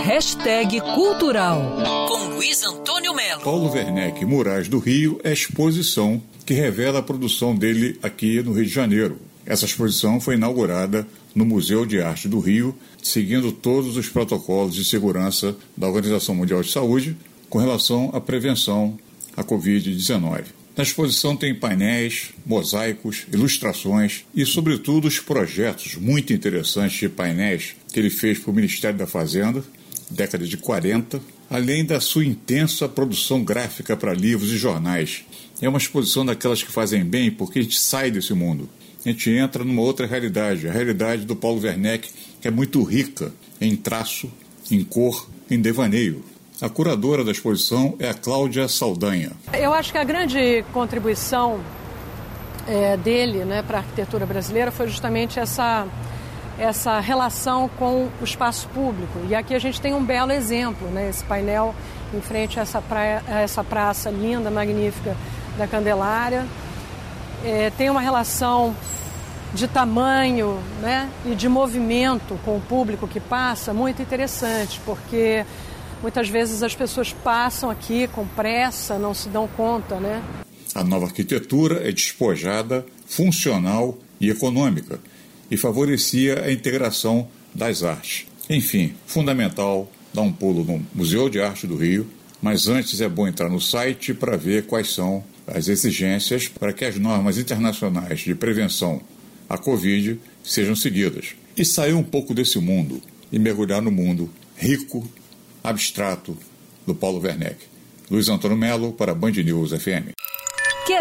Hashtag Cultural com Luiz Antônio Melo. Paulo Werneck, Murais do Rio, é exposição que revela a produção dele aqui no Rio de Janeiro. Essa exposição foi inaugurada no Museu de Arte do Rio, seguindo todos os protocolos de segurança da Organização Mundial de Saúde com relação à prevenção à Covid-19. Na exposição tem painéis, mosaicos, ilustrações e, sobretudo, os projetos muito interessantes de painéis que ele fez para o Ministério da Fazenda, década de 40, além da sua intensa produção gráfica para livros e jornais. É uma exposição daquelas que fazem bem porque a gente sai desse mundo. A gente entra numa outra realidade, a realidade do Paulo Werneck, que é muito rica em traço, em cor, em devaneio. A curadora da exposição é a Cláudia Saldanha. Eu acho que a grande contribuição é, dele né, para a arquitetura brasileira foi justamente essa, essa relação com o espaço público. E aqui a gente tem um belo exemplo, né, esse painel em frente a essa, praia, a essa praça linda, magnífica da Candelária. É, tem uma relação de tamanho né, e de movimento com o público que passa muito interessante, porque Muitas vezes as pessoas passam aqui com pressa, não se dão conta, né? A nova arquitetura é despojada, funcional e econômica e favorecia a integração das artes. Enfim, fundamental dar um pulo no Museu de Arte do Rio, mas antes é bom entrar no site para ver quais são as exigências para que as normas internacionais de prevenção à Covid sejam seguidas. E sair um pouco desse mundo e mergulhar no mundo rico Abstrato, do Paulo Werneck. Luiz Antônio Melo para Band News FM.